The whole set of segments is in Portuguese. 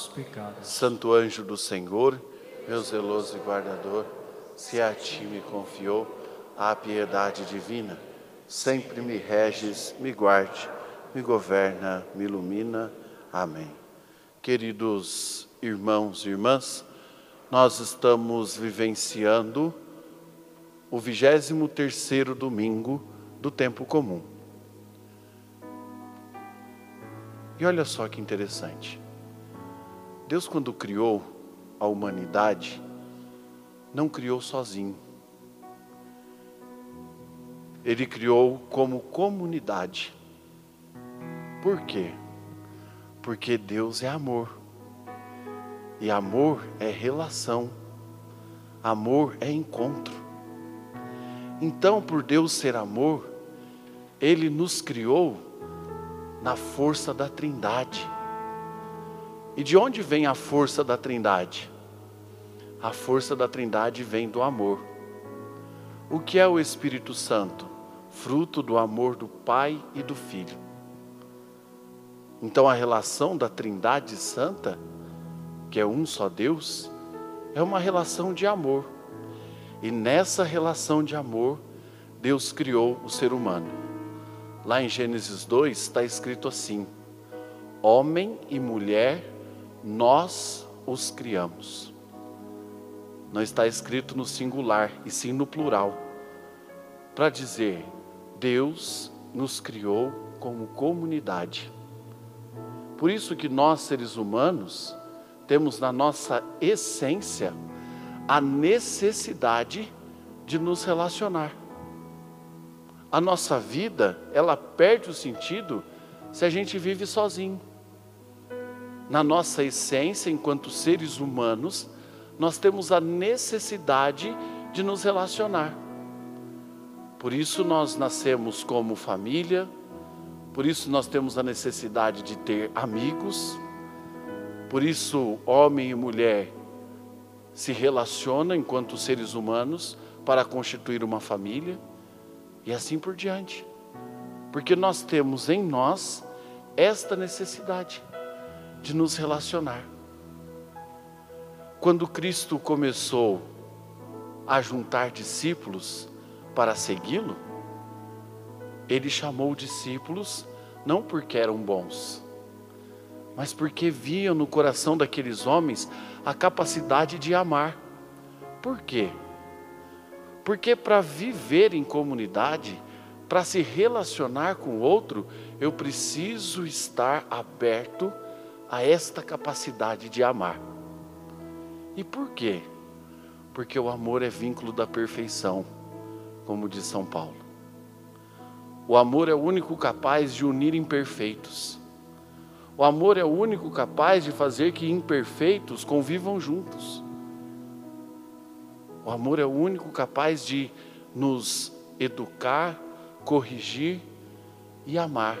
nossos pecados. Santo anjo do Senhor, meu zeloso guardador, se a ti me confiou a piedade divina, sempre me reges, me guarde, me governa, me ilumina. Amém. Queridos irmãos e irmãs, nós estamos vivenciando o 23 terceiro domingo do tempo comum. E olha só que interessante. Deus, quando criou a humanidade, não criou sozinho. Ele criou como comunidade. Por quê? Porque Deus é amor. E amor é relação. Amor é encontro. Então, por Deus ser amor, Ele nos criou na força da Trindade. E de onde vem a força da Trindade? A força da Trindade vem do amor. O que é o Espírito Santo? Fruto do amor do Pai e do Filho. Então a relação da Trindade Santa, que é um só Deus, é uma relação de amor. E nessa relação de amor, Deus criou o ser humano. Lá em Gênesis 2 está escrito assim: Homem e mulher nós os criamos. Não está escrito no singular, e sim no plural, para dizer: Deus nos criou como comunidade. Por isso que nós, seres humanos, temos na nossa essência a necessidade de nos relacionar. A nossa vida, ela perde o sentido se a gente vive sozinho na nossa essência, enquanto seres humanos, nós temos a necessidade de nos relacionar. Por isso nós nascemos como família, por isso nós temos a necessidade de ter amigos, por isso homem e mulher se relacionam enquanto seres humanos para constituir uma família e assim por diante. Porque nós temos em nós esta necessidade de nos relacionar. Quando Cristo começou a juntar discípulos para segui-lo, ele chamou discípulos não porque eram bons, mas porque viam no coração daqueles homens a capacidade de amar. Por quê? Porque para viver em comunidade, para se relacionar com o outro, eu preciso estar aberto a esta capacidade de amar. E por quê? Porque o amor é vínculo da perfeição, como diz São Paulo. O amor é o único capaz de unir imperfeitos. O amor é o único capaz de fazer que imperfeitos convivam juntos. O amor é o único capaz de nos educar, corrigir e amar.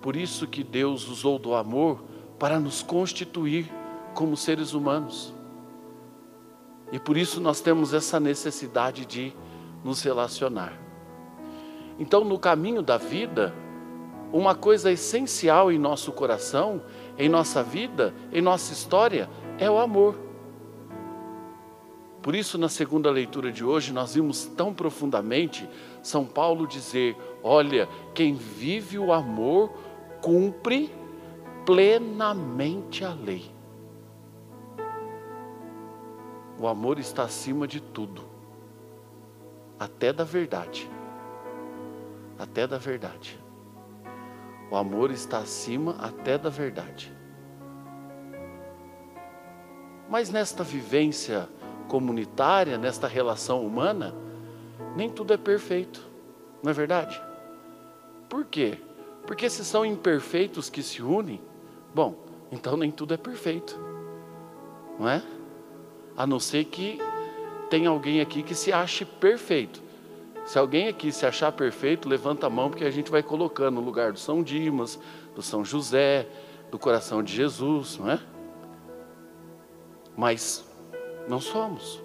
Por isso que Deus usou do amor para nos constituir como seres humanos. E por isso nós temos essa necessidade de nos relacionar. Então, no caminho da vida, uma coisa essencial em nosso coração, em nossa vida, em nossa história, é o amor. Por isso, na segunda leitura de hoje, nós vimos tão profundamente São Paulo dizer: olha, quem vive o amor cumpre plenamente a lei. O amor está acima de tudo, até da verdade. Até da verdade. O amor está acima até da verdade. Mas nesta vivência comunitária, nesta relação humana, nem tudo é perfeito, não é verdade? Por quê? Porque se são imperfeitos que se unem, bom, então nem tudo é perfeito, não é? A não ser que tem alguém aqui que se ache perfeito. Se alguém aqui se achar perfeito, levanta a mão, porque a gente vai colocando no lugar do São Dimas, do São José, do coração de Jesus, não é? Mas não somos.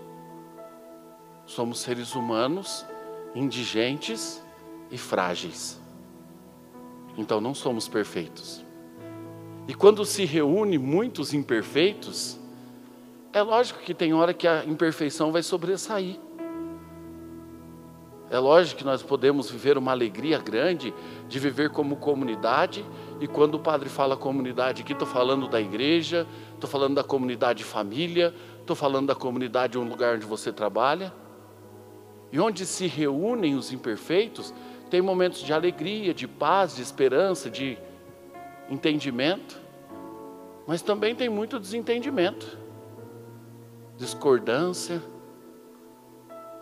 Somos seres humanos, indigentes e frágeis. Então não somos perfeitos. E quando se reúne muitos imperfeitos, é lógico que tem hora que a imperfeição vai sobressair. É lógico que nós podemos viver uma alegria grande de viver como comunidade, e quando o padre fala comunidade aqui, estou falando da igreja, estou falando da comunidade família, estou falando da comunidade um lugar onde você trabalha. E onde se reúnem os imperfeitos, tem momentos de alegria, de paz, de esperança, de entendimento, mas também tem muito desentendimento, discordância.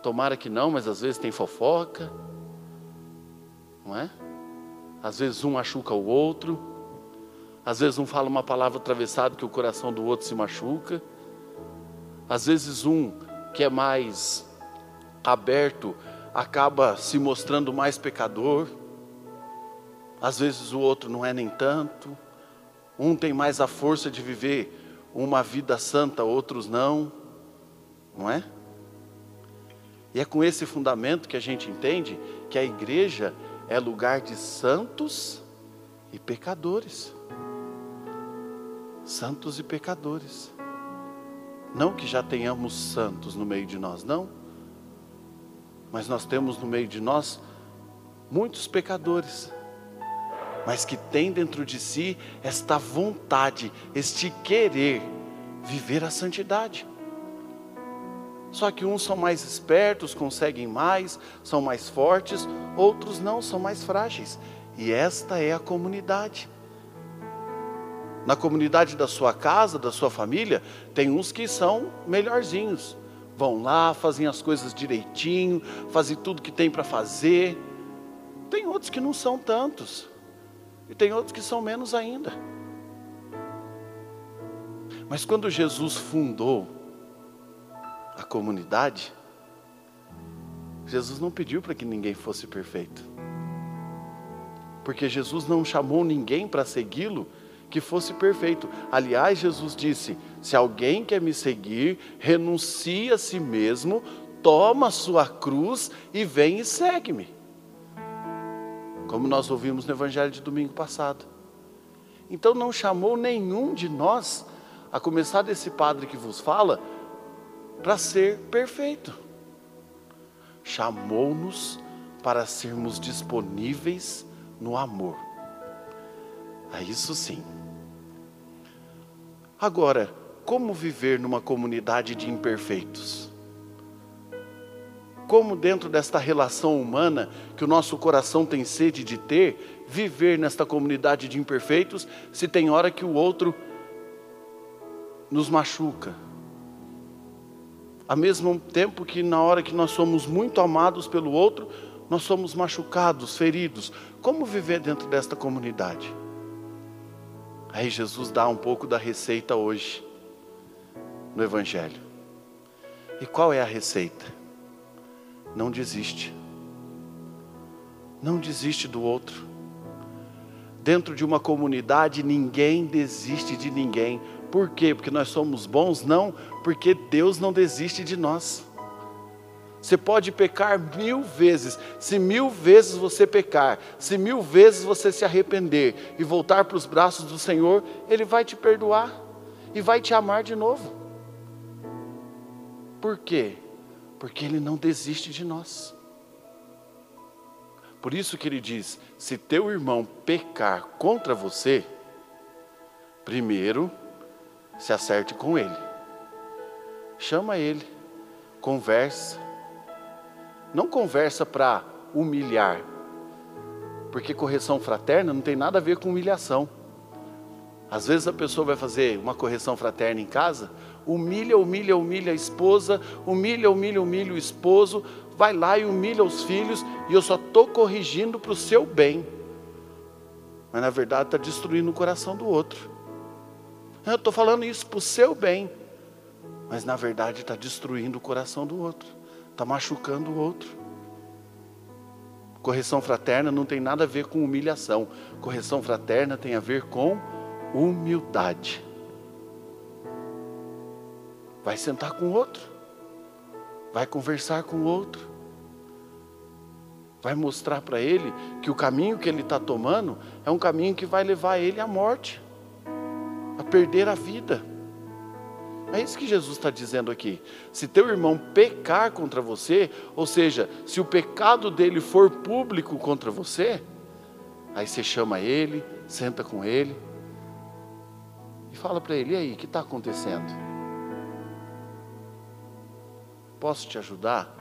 Tomara que não, mas às vezes tem fofoca, não é? Às vezes um machuca o outro, às vezes um fala uma palavra atravessada que o coração do outro se machuca, às vezes um que é mais aberto acaba se mostrando mais pecador, às vezes o outro não é nem tanto, um tem mais a força de viver uma vida santa, outros não, não é? E é com esse fundamento que a gente entende que a igreja é lugar de santos e pecadores. Santos e pecadores. Não que já tenhamos santos no meio de nós, não mas nós temos no meio de nós muitos pecadores, mas que têm dentro de si esta vontade, este querer viver a santidade. Só que uns são mais espertos, conseguem mais, são mais fortes, outros não, são mais frágeis. E esta é a comunidade. Na comunidade da sua casa, da sua família, tem uns que são melhorzinhos, Vão lá, fazem as coisas direitinho, fazem tudo que tem para fazer. Tem outros que não são tantos. E tem outros que são menos ainda. Mas quando Jesus fundou a comunidade, Jesus não pediu para que ninguém fosse perfeito. Porque Jesus não chamou ninguém para segui-lo que fosse perfeito. Aliás, Jesus disse: se alguém quer me seguir, renuncie a si mesmo, toma sua cruz e vem e segue-me. Como nós ouvimos no Evangelho de domingo passado. Então não chamou nenhum de nós, a começar desse padre que vos fala, para ser perfeito. Chamou-nos para sermos disponíveis no amor. A isso sim. Agora, como viver numa comunidade de imperfeitos? Como, dentro desta relação humana que o nosso coração tem sede de ter, viver nesta comunidade de imperfeitos, se tem hora que o outro nos machuca? Ao mesmo tempo que, na hora que nós somos muito amados pelo outro, nós somos machucados, feridos. Como viver dentro desta comunidade? Aí Jesus dá um pouco da receita hoje, no Evangelho. E qual é a receita? Não desiste. Não desiste do outro. Dentro de uma comunidade, ninguém desiste de ninguém. Por quê? Porque nós somos bons? Não, porque Deus não desiste de nós. Você pode pecar mil vezes. Se mil vezes você pecar, se mil vezes você se arrepender e voltar para os braços do Senhor, Ele vai te perdoar e vai te amar de novo. Por quê? Porque Ele não desiste de nós. Por isso que Ele diz: se teu irmão pecar contra você, primeiro se acerte com ele, chama ele, conversa, não conversa para humilhar, porque correção fraterna não tem nada a ver com humilhação. Às vezes a pessoa vai fazer uma correção fraterna em casa, humilha, humilha, humilha a esposa, humilha, humilha, humilha o esposo, vai lá e humilha os filhos, e eu só estou corrigindo para o seu bem. Mas na verdade está destruindo o coração do outro. Eu estou falando isso para o seu bem, mas na verdade está destruindo o coração do outro está machucando o outro. Correção fraterna não tem nada a ver com humilhação. Correção fraterna tem a ver com humildade. Vai sentar com outro. Vai conversar com outro. Vai mostrar para ele que o caminho que ele está tomando é um caminho que vai levar ele à morte. a perder a vida. É isso que Jesus está dizendo aqui. Se teu irmão pecar contra você, ou seja, se o pecado dele for público contra você, aí você chama ele, senta com ele e fala para ele: e aí, o que está acontecendo? Posso te ajudar?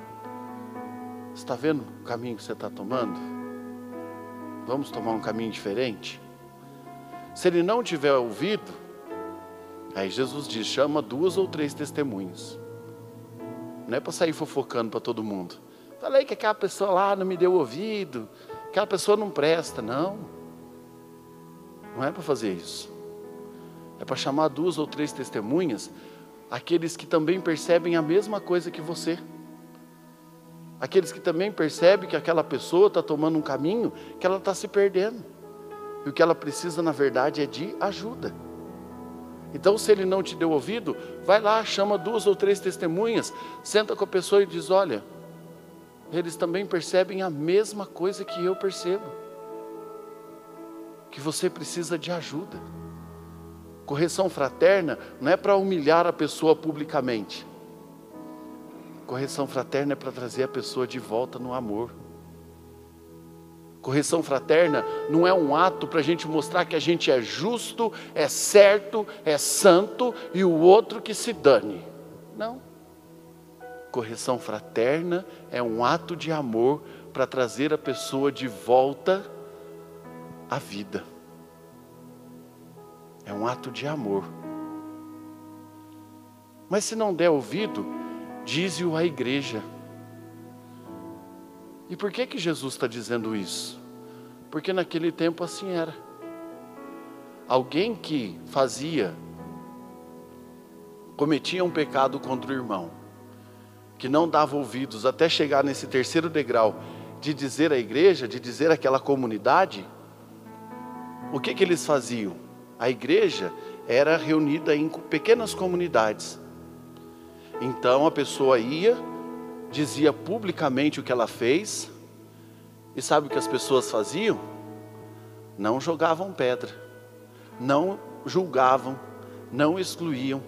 Está vendo o caminho que você está tomando? Vamos tomar um caminho diferente? Se ele não tiver ouvido, Aí Jesus diz: chama duas ou três testemunhas. Não é para sair fofocando para todo mundo. Falei que aquela pessoa lá não me deu ouvido, aquela pessoa não presta. Não. Não é para fazer isso. É para chamar duas ou três testemunhas, aqueles que também percebem a mesma coisa que você. Aqueles que também percebem que aquela pessoa está tomando um caminho que ela está se perdendo. E o que ela precisa, na verdade, é de ajuda. Então, se ele não te deu ouvido, vai lá, chama duas ou três testemunhas, senta com a pessoa e diz: Olha, eles também percebem a mesma coisa que eu percebo, que você precisa de ajuda. Correção fraterna não é para humilhar a pessoa publicamente, correção fraterna é para trazer a pessoa de volta no amor. Correção fraterna não é um ato para a gente mostrar que a gente é justo, é certo, é santo e o outro que se dane. Não. Correção fraterna é um ato de amor para trazer a pessoa de volta à vida. É um ato de amor. Mas se não der ouvido, dize-o à igreja. E por que que Jesus está dizendo isso? Porque naquele tempo assim era. Alguém que fazia, cometia um pecado contra o irmão, que não dava ouvidos até chegar nesse terceiro degrau de dizer à igreja, de dizer àquela comunidade, o que que eles faziam? A igreja era reunida em pequenas comunidades. Então a pessoa ia, dizia publicamente o que ela fez, e sabe o que as pessoas faziam? Não jogavam pedra, não julgavam, não excluíam,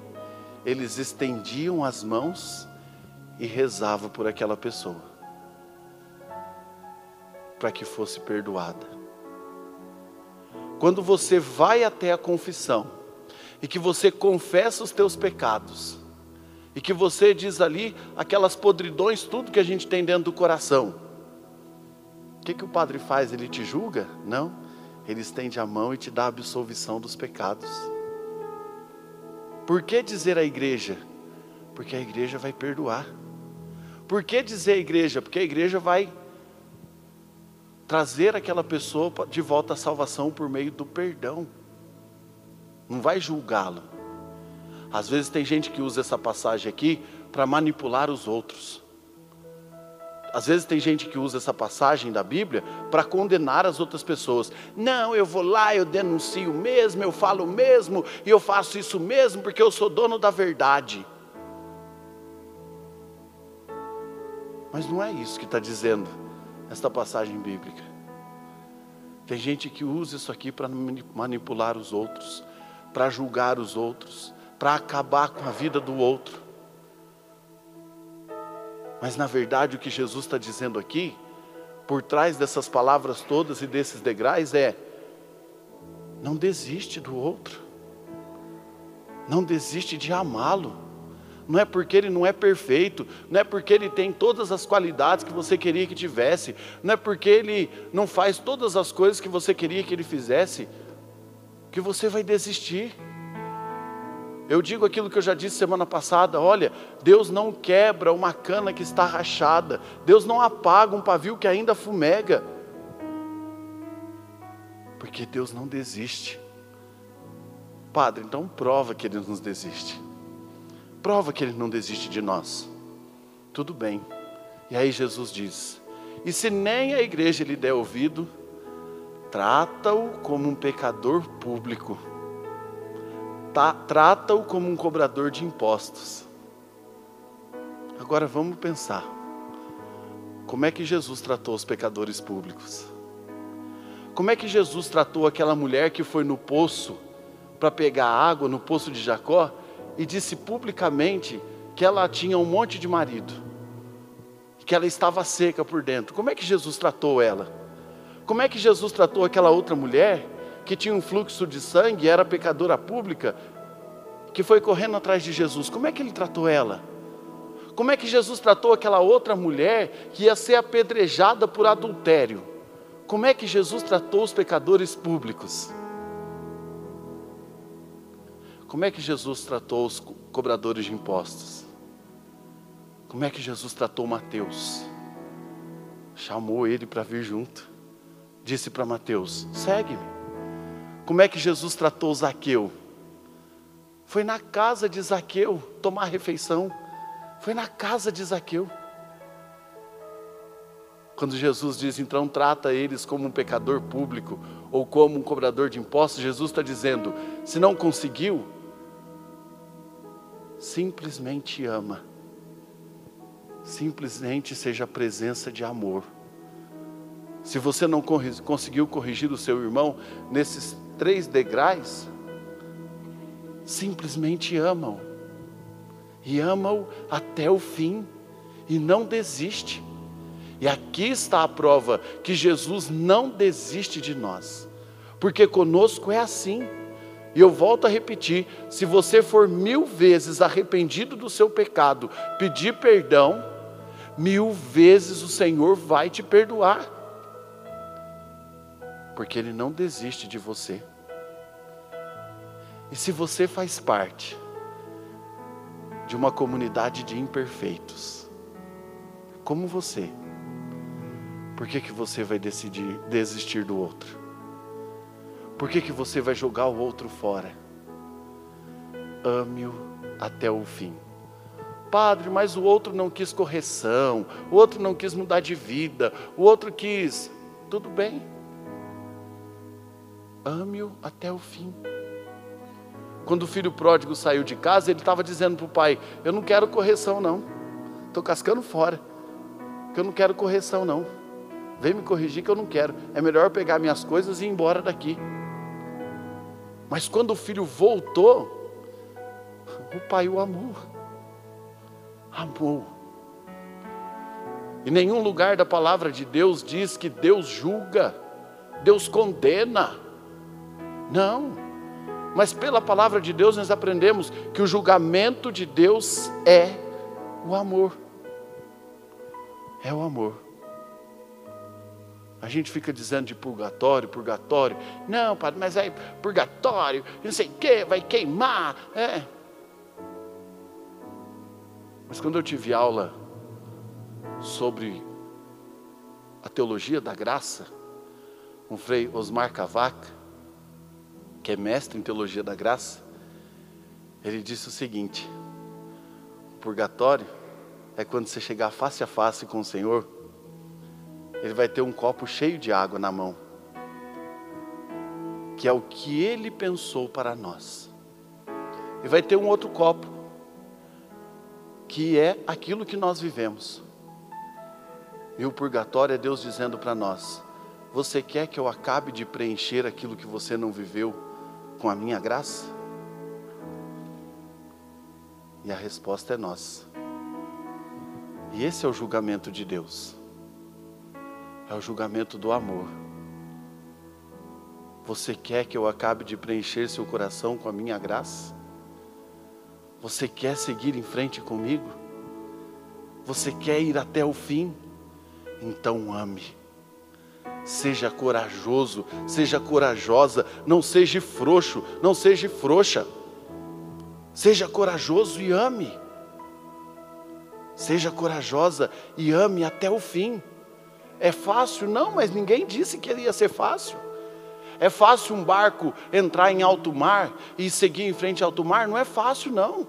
eles estendiam as mãos e rezavam por aquela pessoa, para que fosse perdoada. Quando você vai até a confissão e que você confessa os teus pecados, e que você diz ali aquelas podridões, tudo que a gente tem dentro do coração. O que, que o padre faz? Ele te julga? Não. Ele estende a mão e te dá a absolvição dos pecados. Por que dizer à igreja? Porque a igreja vai perdoar. Por que dizer à igreja? Porque a igreja vai trazer aquela pessoa de volta à salvação por meio do perdão. Não vai julgá-lo. Às vezes tem gente que usa essa passagem aqui para manipular os outros. Às vezes tem gente que usa essa passagem da Bíblia para condenar as outras pessoas. Não, eu vou lá, eu denuncio mesmo, eu falo mesmo, e eu faço isso mesmo porque eu sou dono da verdade. Mas não é isso que está dizendo esta passagem bíblica. Tem gente que usa isso aqui para manipular os outros, para julgar os outros, para acabar com a vida do outro. Mas na verdade o que Jesus está dizendo aqui, por trás dessas palavras todas e desses degraus é: não desiste do outro, não desiste de amá-lo. Não é porque ele não é perfeito, não é porque ele tem todas as qualidades que você queria que tivesse, não é porque ele não faz todas as coisas que você queria que ele fizesse, que você vai desistir. Eu digo aquilo que eu já disse semana passada: olha, Deus não quebra uma cana que está rachada, Deus não apaga um pavio que ainda fumega, porque Deus não desiste. Padre, então prova que Ele nos desiste, prova que Ele não desiste de nós. Tudo bem, e aí Jesus diz: e se nem a igreja lhe der ouvido, trata-o como um pecador público trata-o como um cobrador de impostos. Agora vamos pensar. Como é que Jesus tratou os pecadores públicos? Como é que Jesus tratou aquela mulher que foi no poço para pegar água no poço de Jacó e disse publicamente que ela tinha um monte de marido, que ela estava seca por dentro. Como é que Jesus tratou ela? Como é que Jesus tratou aquela outra mulher que tinha um fluxo de sangue, era pecadora pública, que foi correndo atrás de Jesus? Como é que ele tratou ela? Como é que Jesus tratou aquela outra mulher que ia ser apedrejada por adultério? Como é que Jesus tratou os pecadores públicos? Como é que Jesus tratou os cobradores de impostos? Como é que Jesus tratou Mateus? Chamou ele para vir junto. Disse para Mateus: segue-me. Como é que Jesus tratou Zaqueu? Foi na casa de Zaqueu tomar refeição. Foi na casa de Zaqueu. Quando Jesus diz, então trata eles como um pecador público ou como um cobrador de impostos, Jesus está dizendo: se não conseguiu, simplesmente ama, simplesmente seja a presença de amor. Se você não conseguiu corrigir o seu irmão nesses três degraus, simplesmente ama-o, e ama-o até o fim, e não desiste. E aqui está a prova que Jesus não desiste de nós, porque conosco é assim. E eu volto a repetir: se você for mil vezes arrependido do seu pecado, pedir perdão, mil vezes o Senhor vai te perdoar, porque Ele não desiste de você. E se você faz parte de uma comunidade de imperfeitos, como você, por que, que você vai decidir desistir do outro? Por que, que você vai jogar o outro fora? Ame-o até o fim. Padre, mas o outro não quis correção, o outro não quis mudar de vida, o outro quis. Tudo bem. Ame-o até o fim. Quando o filho pródigo saiu de casa, ele estava dizendo para o pai: Eu não quero correção, não. Estou cascando fora. Que eu não quero correção, não. Vem me corrigir que eu não quero. É melhor pegar minhas coisas e ir embora daqui. Mas quando o filho voltou, o pai o amou. Amou. Em nenhum lugar da palavra de Deus diz que Deus julga, Deus condena. Não. Mas pela palavra de Deus nós aprendemos que o julgamento de Deus é o amor. É o amor. A gente fica dizendo de purgatório, purgatório. Não, padre, mas aí purgatório, não sei o que, vai queimar. É. Mas quando eu tive aula sobre a teologia da graça, com o Frei Osmar Cavaca, que é mestre em teologia da graça, ele disse o seguinte: o purgatório é quando você chegar face a face com o Senhor ele vai ter um copo cheio de água na mão, que é o que ele pensou para nós. E vai ter um outro copo, que é aquilo que nós vivemos. E o purgatório é Deus dizendo para nós: Você quer que eu acabe de preencher aquilo que você não viveu com a minha graça? E a resposta é nossa. E esse é o julgamento de Deus é o julgamento do amor. Você quer que eu acabe de preencher seu coração com a minha graça? Você quer seguir em frente comigo? Você quer ir até o fim? Então ame. Seja corajoso, seja corajosa, não seja frouxo, não seja frouxa. Seja corajoso e ame. Seja corajosa e ame até o fim. É fácil? Não, mas ninguém disse que ia ser fácil. É fácil um barco entrar em alto mar e seguir em frente ao alto mar? Não é fácil, não.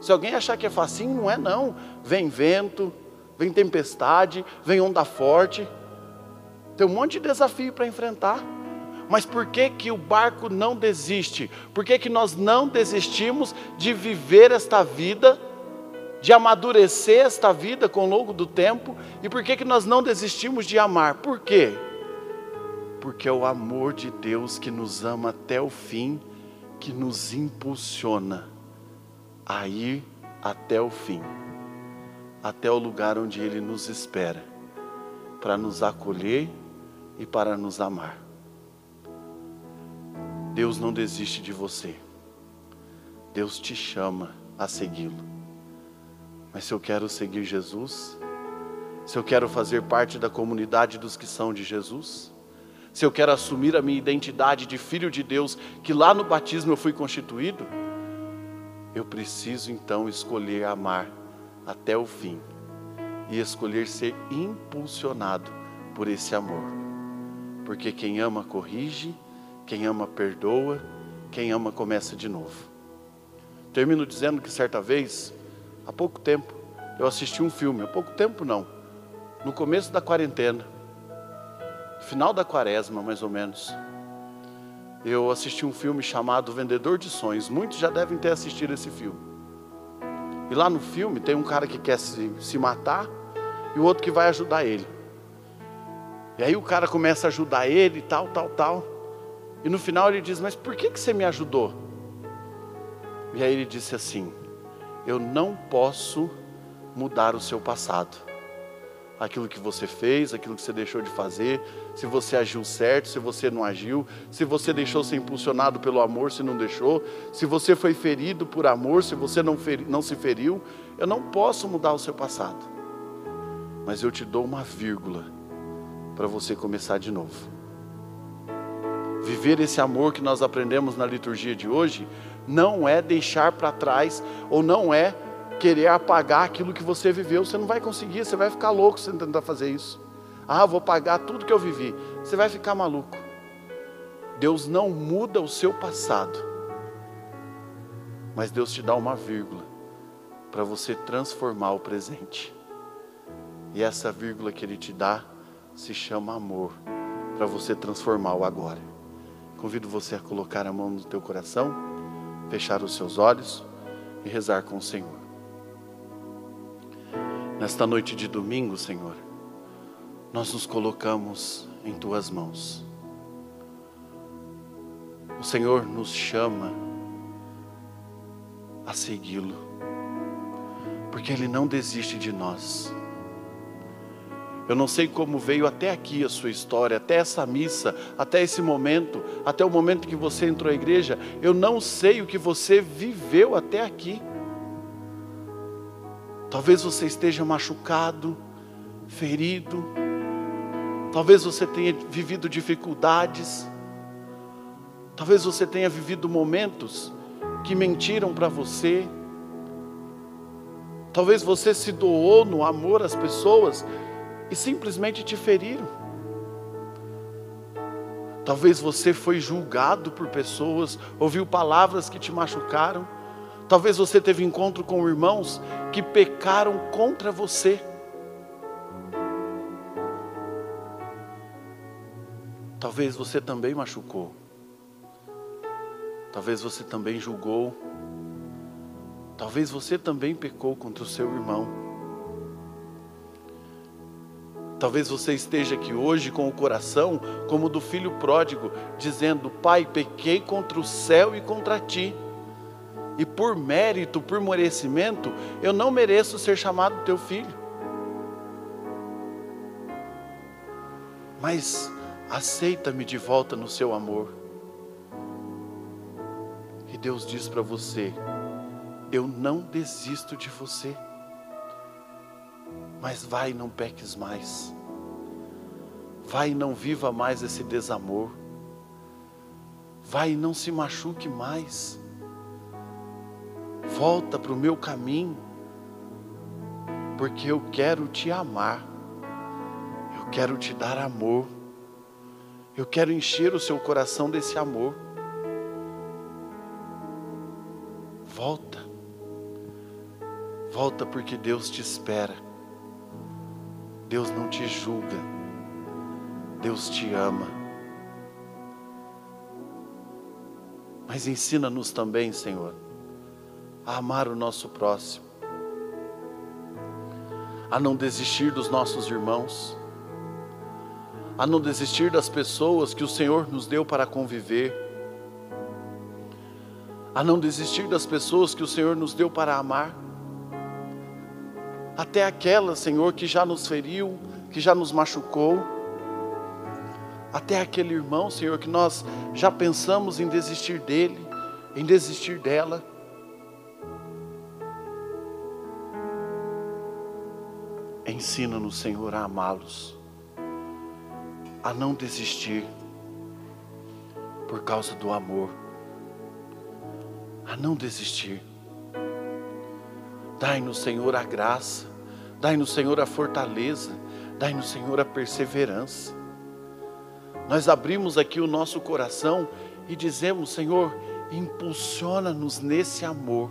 Se alguém achar que é facinho, não é não. Vem vento, vem tempestade, vem onda forte. Tem um monte de desafio para enfrentar. Mas por que, que o barco não desiste? Por que, que nós não desistimos de viver esta vida de amadurecer esta vida com o longo do tempo. E por que, que nós não desistimos de amar? Por quê? Porque é o amor de Deus que nos ama até o fim que nos impulsiona a ir até o fim, até o lugar onde Ele nos espera, para nos acolher e para nos amar. Deus não desiste de você, Deus te chama a segui-lo. Mas se eu quero seguir Jesus, se eu quero fazer parte da comunidade dos que são de Jesus, se eu quero assumir a minha identidade de filho de Deus, que lá no batismo eu fui constituído, eu preciso então escolher amar até o fim e escolher ser impulsionado por esse amor. Porque quem ama corrige, quem ama perdoa, quem ama começa de novo. Termino dizendo que certa vez, há pouco tempo, eu assisti um filme, há pouco tempo não, no começo da quarentena, final da quaresma mais ou menos, eu assisti um filme chamado Vendedor de Sonhos. Muitos já devem ter assistido esse filme. E lá no filme tem um cara que quer se, se matar e o outro que vai ajudar ele. E aí o cara começa a ajudar ele, tal, tal, tal. E no final ele diz: Mas por que, que você me ajudou? E aí ele disse assim: Eu não posso mudar o seu passado aquilo que você fez, aquilo que você deixou de fazer, se você agiu certo, se você não agiu, se você deixou ser impulsionado pelo amor, se não deixou, se você foi ferido por amor, se você não, feri, não se feriu. Eu não posso mudar o seu passado, mas eu te dou uma vírgula para você começar de novo. Viver esse amor que nós aprendemos na liturgia de hoje não é deixar para trás ou não é querer apagar aquilo que você viveu. Você não vai conseguir, você vai ficar louco se tentar fazer isso. Ah, vou pagar tudo que eu vivi. Você vai ficar maluco. Deus não muda o seu passado, mas Deus te dá uma vírgula para você transformar o presente. E essa vírgula que Ele te dá se chama amor, para você transformar o agora. Convido você a colocar a mão no teu coração, fechar os seus olhos e rezar com o Senhor. Nesta noite de domingo, Senhor, nós nos colocamos em tuas mãos. O Senhor nos chama a segui-lo, porque Ele não desiste de nós. Eu não sei como veio até aqui a sua história, até essa missa, até esse momento, até o momento que você entrou à igreja. Eu não sei o que você viveu até aqui. Talvez você esteja machucado, ferido. Talvez você tenha vivido dificuldades. Talvez você tenha vivido momentos que mentiram para você. Talvez você se doou no amor às pessoas e simplesmente te feriram. Talvez você foi julgado por pessoas, ouviu palavras que te machucaram. Talvez você teve encontro com irmãos que pecaram contra você. Talvez você também machucou. Talvez você também julgou. Talvez você também pecou contra o seu irmão. Talvez você esteja aqui hoje com o coração como do filho pródigo, dizendo: Pai, pequei contra o céu e contra ti e por mérito, por merecimento, eu não mereço ser chamado teu filho. Mas aceita-me de volta no seu amor. E Deus diz para você: Eu não desisto de você. Mas vai não peques mais. Vai não viva mais esse desamor. Vai não se machuque mais volta para o meu caminho, porque eu quero te amar, eu quero te dar amor, eu quero encher o seu coração desse amor. Volta, volta porque Deus te espera, Deus não te julga, Deus te ama. Mas ensina-nos também, Senhor a amar o nosso próximo, a não desistir dos nossos irmãos, a não desistir das pessoas que o Senhor nos deu para conviver, a não desistir das pessoas que o Senhor nos deu para amar, até aquela, Senhor, que já nos feriu, que já nos machucou, até aquele irmão, Senhor, que nós já pensamos em desistir dele, em desistir dela. Ensina-nos, Senhor, a amá-los, a não desistir por causa do amor, a não desistir. Dai-nos, Senhor, a graça, dai-nos, Senhor, a fortaleza, dai-nos, Senhor, a perseverança. Nós abrimos aqui o nosso coração e dizemos, Senhor, impulsiona-nos nesse amor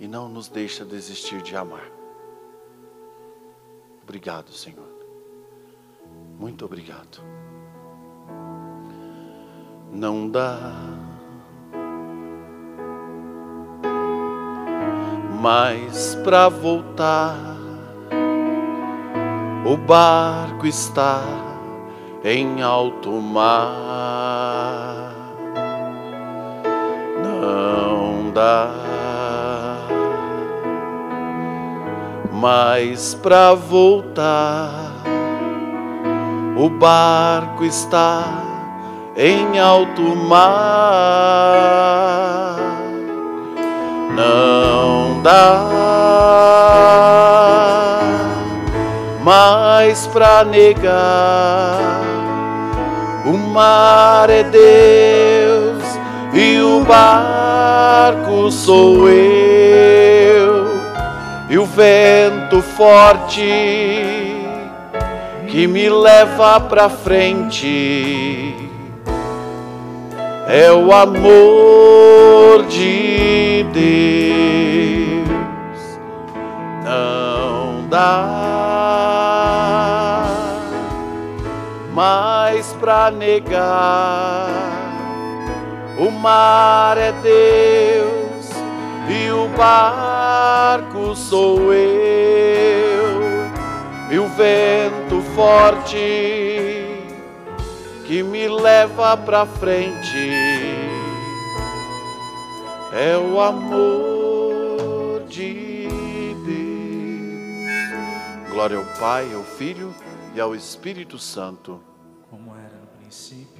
e não nos deixa desistir de amar. Obrigado, Senhor. Muito obrigado. Não dá mais para voltar. O barco está em alto mar. Não dá mas para voltar o barco está em alto mar. Não dá mais para negar. O mar é Deus e o barco sou eu e o vento forte que me leva para frente é o amor de Deus. Não dá mais para negar. O mar é Deus e o barco sou eu, e o vento forte que me leva para frente é o amor de Deus. Glória ao Pai, ao Filho e ao Espírito Santo. Como era no princípio,